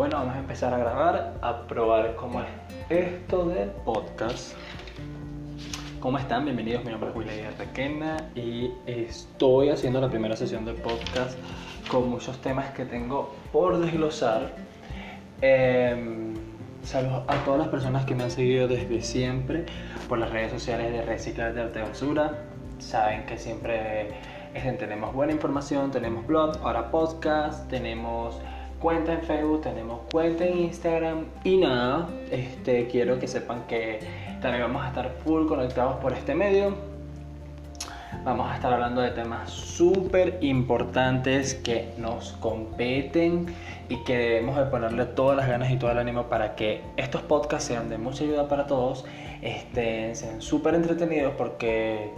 Bueno, vamos a empezar a grabar, a probar cómo es esto del podcast. ¿Cómo están? Bienvenidos, mi nombre es Willy Requena y estoy haciendo la primera sesión del podcast con muchos temas que tengo por desglosar. Eh, saludos a todas las personas que me han seguido desde siempre por las redes sociales de Reciclar de Arte Basura. Saben que siempre este, tenemos buena información, tenemos blog, ahora podcast, tenemos cuenta en Facebook, tenemos cuenta en Instagram y nada, este, quiero que sepan que también vamos a estar full conectados por este medio. Vamos a estar hablando de temas súper importantes que nos competen y que debemos de ponerle todas las ganas y todo el ánimo para que estos podcasts sean de mucha ayuda para todos, estén, sean súper entretenidos porque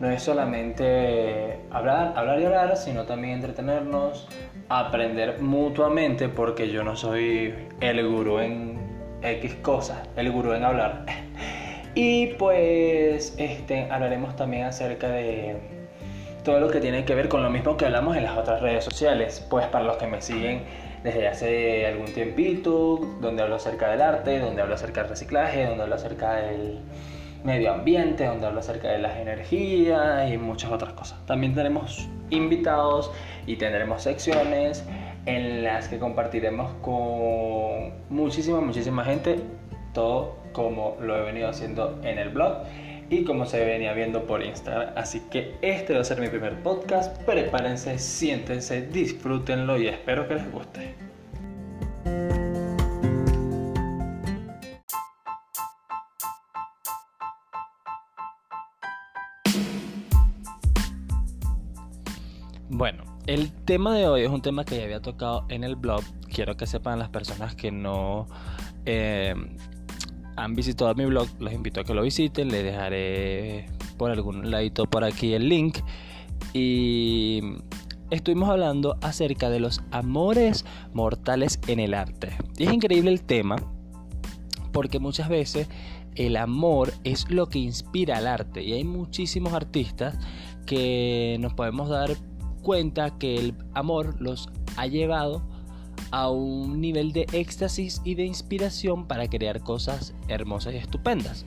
no es solamente hablar, hablar y hablar, sino también entretenernos, aprender mutuamente, porque yo no soy el gurú en X cosas, el gurú en hablar. Y pues este, hablaremos también acerca de todo lo que tiene que ver con lo mismo que hablamos en las otras redes sociales. Pues para los que me siguen desde hace algún tiempito, donde hablo acerca del arte, donde hablo acerca del reciclaje, donde hablo acerca del medio ambiente, donde hablo acerca de las energías y muchas otras cosas. También tenemos invitados y tendremos secciones en las que compartiremos con muchísima, muchísima gente todo como lo he venido haciendo en el blog y como se venía viendo por Instagram. Así que este va a ser mi primer podcast. Prepárense, siéntense, disfrútenlo y espero que les guste. Bueno, el tema de hoy es un tema que ya había tocado en el blog. Quiero que sepan las personas que no eh, han visitado mi blog, los invito a que lo visiten. Les dejaré por algún ladito por aquí el link. Y estuvimos hablando acerca de los amores mortales en el arte. Y es increíble el tema porque muchas veces el amor es lo que inspira al arte y hay muchísimos artistas que nos podemos dar cuenta que el amor los ha llevado a un nivel de éxtasis y de inspiración para crear cosas hermosas y estupendas.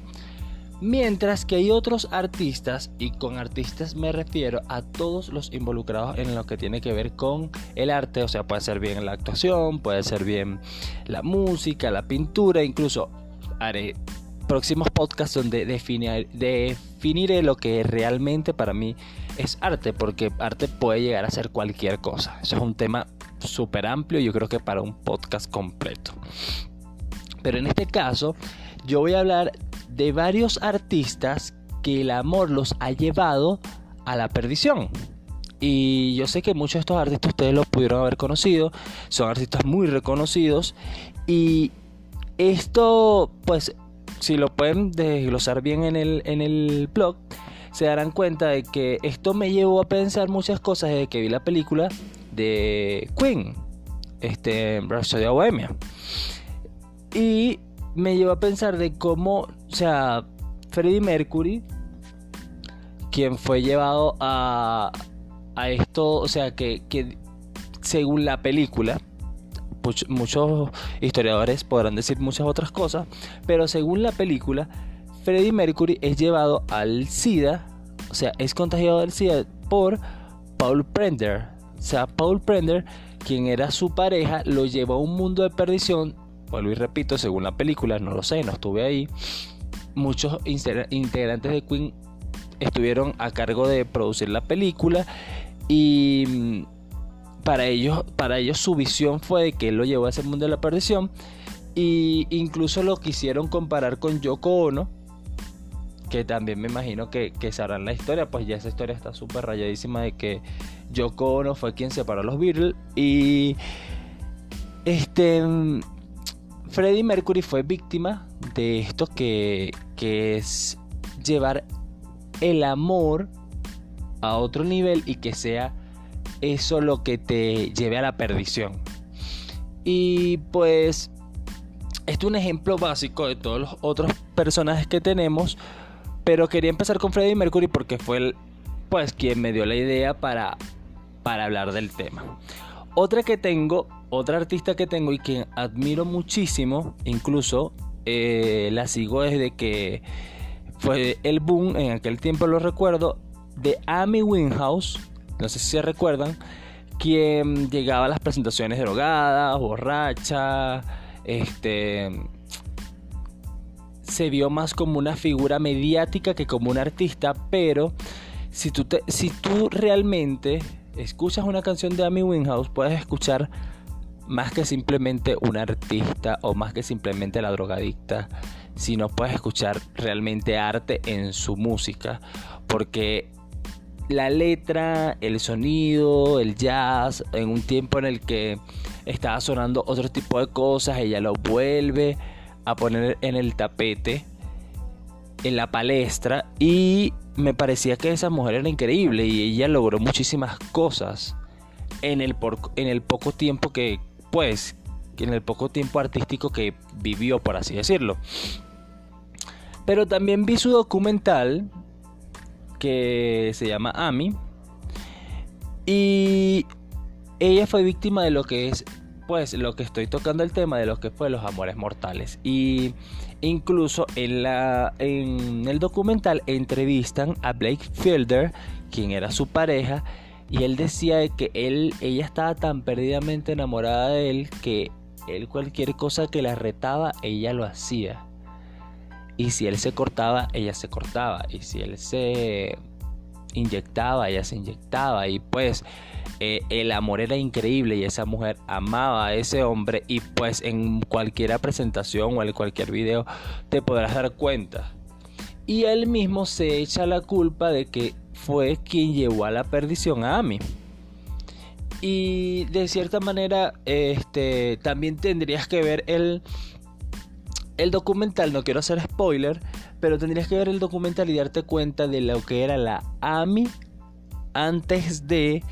Mientras que hay otros artistas, y con artistas me refiero a todos los involucrados en lo que tiene que ver con el arte, o sea, puede ser bien la actuación, puede ser bien la música, la pintura, incluso haré próximos podcasts donde definiré lo que realmente para mí es arte, porque arte puede llegar a ser cualquier cosa. Eso es un tema súper amplio, yo creo que para un podcast completo. Pero en este caso, yo voy a hablar de varios artistas que el amor los ha llevado a la perdición. Y yo sé que muchos de estos artistas ustedes los pudieron haber conocido, son artistas muy reconocidos. Y esto, pues, si lo pueden desglosar bien en el, en el blog, se darán cuenta de que esto me llevó a pensar muchas cosas desde que vi la película de Queen, este, de Bohemia. Y me llevó a pensar de cómo, o sea, Freddie Mercury, quien fue llevado a, a esto, o sea, que, según la película, muchos historiadores podrán decir muchas otras cosas, pero según la película, Freddie Mercury es llevado al SIDA, o sea, es contagiado del SIDA por Paul Prender, sea, Paul Prender, quien era su pareja, lo llevó a un mundo de perdición. Vuelvo y repito, según la película, no lo sé, no estuve ahí. Muchos integrantes de Queen estuvieron a cargo de producir la película y mm, para ellos, para ellos su visión fue de que él lo llevó a ese mundo de la perdición y incluso lo quisieron comparar con Yoko Ono que también me imagino que, que sabrán la historia, pues ya esa historia está súper rayadísima de que Yoko Ono fue quien separó a los Beatles y este Freddie Mercury fue víctima de esto que, que es llevar el amor a otro nivel y que sea eso lo que te lleve a la perdición. Y pues, esto es un ejemplo básico de todos los otros personajes que tenemos pero quería empezar con Freddie Mercury porque fue el, pues quien me dio la idea para, para hablar del tema. Otra que tengo, otra artista que tengo y que admiro muchísimo, incluso eh, la sigo desde que fue el boom, en aquel tiempo lo recuerdo, de Amy Winhouse, no sé si se recuerdan, quien llegaba a las presentaciones drogada, borracha, este se vio más como una figura mediática que como un artista, pero si tú, si tú realmente escuchas una canción de Amy Winehouse, puedes escuchar más que simplemente un artista o más que simplemente la drogadicta, sino puedes escuchar realmente arte en su música, porque la letra, el sonido, el jazz, en un tiempo en el que estaba sonando otro tipo de cosas, ella lo vuelve a poner en el tapete, en la palestra, y me parecía que esa mujer era increíble y ella logró muchísimas cosas en el, en el poco tiempo que, pues, en el poco tiempo artístico que vivió, por así decirlo. Pero también vi su documental que se llama Amy y ella fue víctima de lo que es pues lo que estoy tocando el tema de lo que fue los amores mortales. Y incluso en la en el documental entrevistan a Blake Fielder quien era su pareja y él decía que él ella estaba tan perdidamente enamorada de él que él cualquier cosa que la retaba ella lo hacía. Y si él se cortaba ella se cortaba. Y si él se inyectaba ella se inyectaba y pues eh, el amor era increíble y esa mujer amaba a ese hombre y pues en cualquier presentación o en cualquier video te podrás dar cuenta. Y él mismo se echa la culpa de que fue quien llevó a la perdición a Amy. Y de cierta manera, este, también tendrías que ver el, el documental, no quiero hacer spoiler, pero tendrías que ver el documental y darte cuenta de lo que era la Amy antes de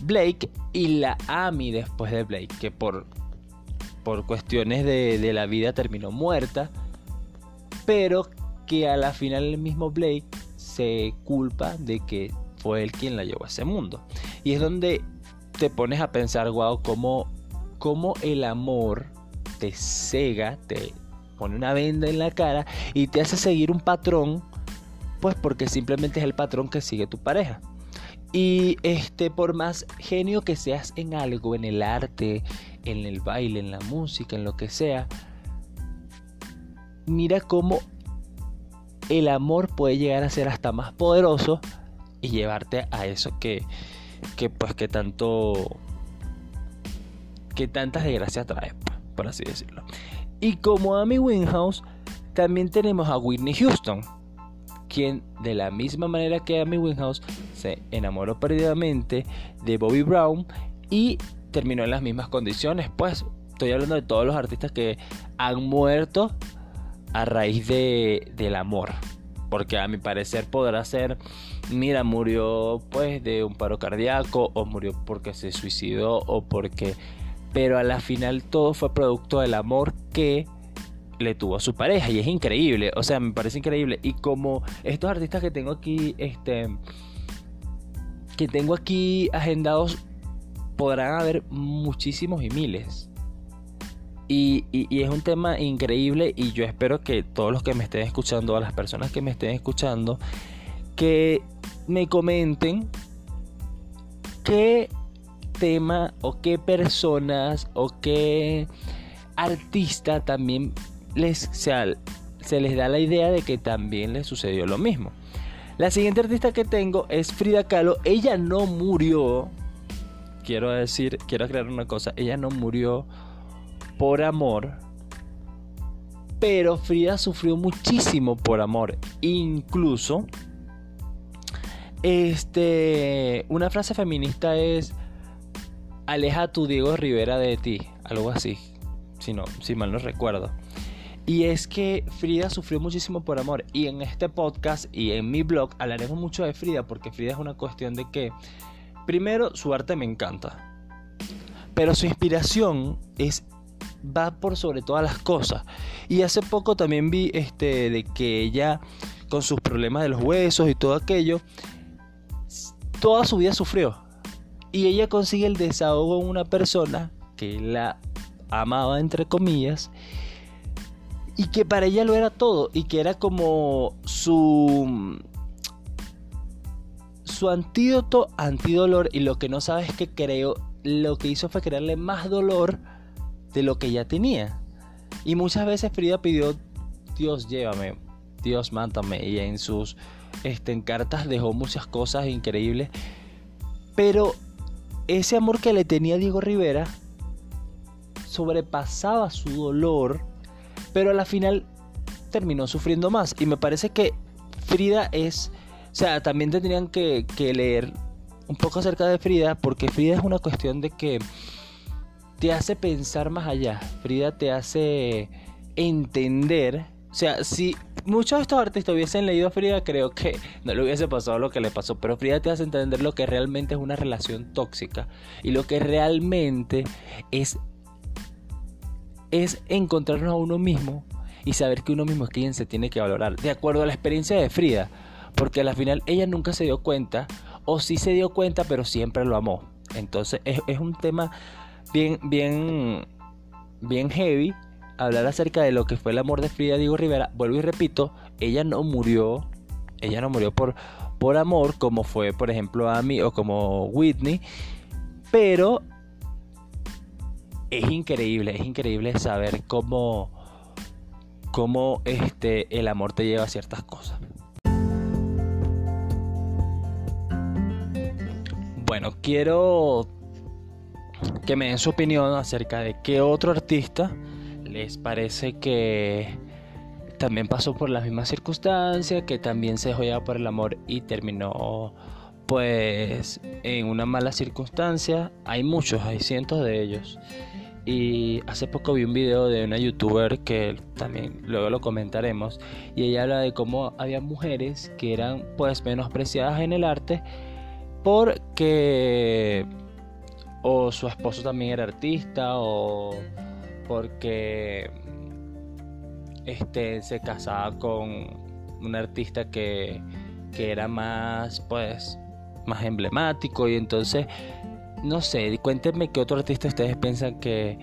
Blake y la Amy después de Blake, que por, por cuestiones de, la vida terminó muerta, pero que a la final el mismo Blake se culpa de que fue él quien la llevó a ese mundo. Y es donde te pones a pensar, wow, cómo, cómo el amor te cega, te pone una venda en la cara y te hace seguir un patrón, pues porque simplemente es el patrón que sigue tu pareja. Y este, por más genio que seas en algo, en el arte, en el baile, en la música, en lo que sea, mira cómo el amor puede llegar a ser hasta más poderoso y llevarte a eso que, que pues que tanto que tantas desgracias trae, por así decirlo. Y como Amy Winehouse, también tenemos a Whitney Houston, quien de la misma manera que Amy Winehouse se enamoró perdidamente de Bobby Brown y terminó en las mismas condiciones. Pues estoy hablando de todos los artistas que han muerto a raíz de, del amor. Porque a mi parecer podrá ser, mira, murió pues de un paro cardíaco o murió porque se suicidó o porque... Pero a la final todo fue producto del amor que le tuvo a su pareja y es increíble, o sea, me parece increíble y como estos artistas que tengo aquí, este, que tengo aquí agendados, podrán haber muchísimos y miles. Y, y, es un tema increíble y yo espero que todos los que me estén escuchando, a las personas que me estén escuchando, que me comenten qué tema o qué personas o qué artista también les, se, les da la idea de que también les sucedió lo mismo. La siguiente artista que tengo es Frida Kahlo. Ella no murió. Quiero decir, quiero aclarar una cosa. Ella no murió por amor. Pero Frida sufrió muchísimo por amor. Incluso. Este. Una frase feminista es. Aleja a tu Diego Rivera de ti. Algo así. Si no, si mal no recuerdo. Y es que Frida sufrió muchísimo por amor. Y en este podcast y en mi blog hablaremos mucho de Frida porque Frida es una cuestión de que, primero, su arte me encanta. Pero su inspiración es va por sobre todas las cosas. Y hace poco también vi este de que ella con sus problemas de los huesos y todo aquello toda su vida sufrió. Y ella consigue el desahogo en una persona que la amaba, entre comillas, y que para ella lo era todo, y que era como su su antídoto antidolor y lo que no sabes que creo lo que hizo fue crearle más dolor de lo que ya tenía. Y muchas veces Frida pidió Dios llévame Dios mántame y en sus este, en cartas dejó muchas cosas increíbles. Pero ese amor que le tenía Diego Rivera sobrepasaba su dolor pero a la final terminó sufriendo más y me parece que Frida es o sea, también tendrían que, que leer un poco acerca de Frida, porque Frida es una cuestión de que te hace pensar más allá. Frida te hace entender. O sea, si muchos de estos artistas hubiesen leído a Frida, creo que no le hubiese pasado lo que le pasó. Pero Frida te hace entender lo que realmente es una relación tóxica. Y lo que realmente es. Es encontrarnos a uno mismo y saber que uno mismo es quien se tiene que valorar. De acuerdo a la experiencia de Frida porque al final ella nunca se dio cuenta, o sí se dio cuenta, pero siempre lo amó. Entonces es, un tema bien, bien, bien heavy hablar acerca de lo que fue el amor de Frida Diego Rivera. Vuelvo y repito, ella no murió, ella no murió por, por amor, como fue, por ejemplo, Amy o como Whitney, pero es increíble, es increíble saber cómo, cómo este, el amor te lleva a ciertas cosas. Bueno, quiero que me den su opinión acerca de qué otro artista les parece que también pasó por las mismas circunstancias, que también se dejó por el amor y terminó pues en una mala circunstancia. Hay muchos, hay cientos de ellos. Y hace poco vi un video de una youtuber que también luego lo comentaremos. Y ella habla de cómo había mujeres que eran pues menospreciadas en el arte porque o su esposo también era artista o porque este se casaba con un artista que, que era más pues más emblemático y entonces no sé, cuéntenme qué otro artista ustedes piensan que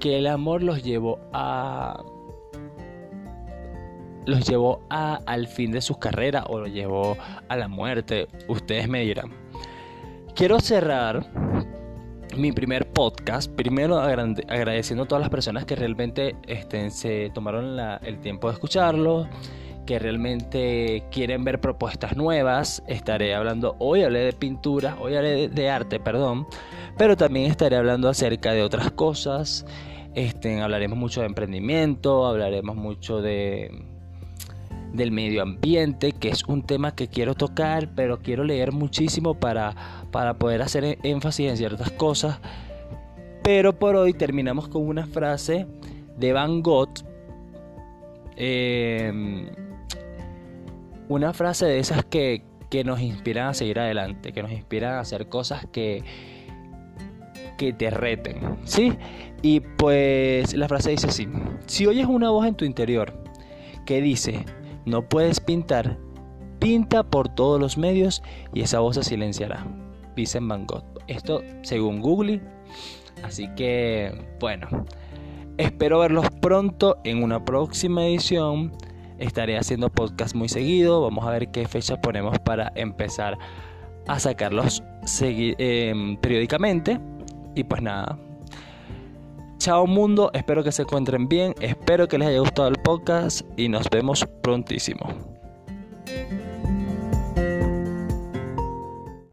que el amor los llevó a los llevó a, al fin de sus carreras o los llevó a la muerte. Ustedes me dirán. Quiero cerrar mi primer podcast, primero agradeciendo a todas las personas que realmente este, se tomaron el tiempo de escucharlo, que realmente quieren ver propuestas nuevas. Estaré hablando, hoy hablé de pintura, hoy hablé de, arte, perdón, pero también estaré hablando acerca de otras cosas. Este, hablaremos mucho de emprendimiento, hablaremos mucho de, del medio ambiente, que es un tema que quiero tocar, pero quiero leer muchísimo para, para poder hacer e-, énfasis en ciertas cosas. Pero por hoy terminamos con una frase de Van Gogh. Em, una frase de esas que, que nos inspiran a seguir adelante, que nos inspiran a hacer cosas que, que te reten, ¿sí? Y pues la frase dice así, si oyes una voz en tu interior que dice, no puedes pintar, pinta por todos los medios y esa voz se silenciará. Vincent Van Gogh. Esto según Google. Así que, bueno, espero verlos pronto en una próxima edición. Estaré haciendo podcast muy seguido. Vamos a ver qué fecha ponemos para empezar a sacarlos em, periódicamente. Y pues nada, Chao mundo, espero que se encuentren bien, espero que les haya gustado el podcast y nos vemos prontísimo.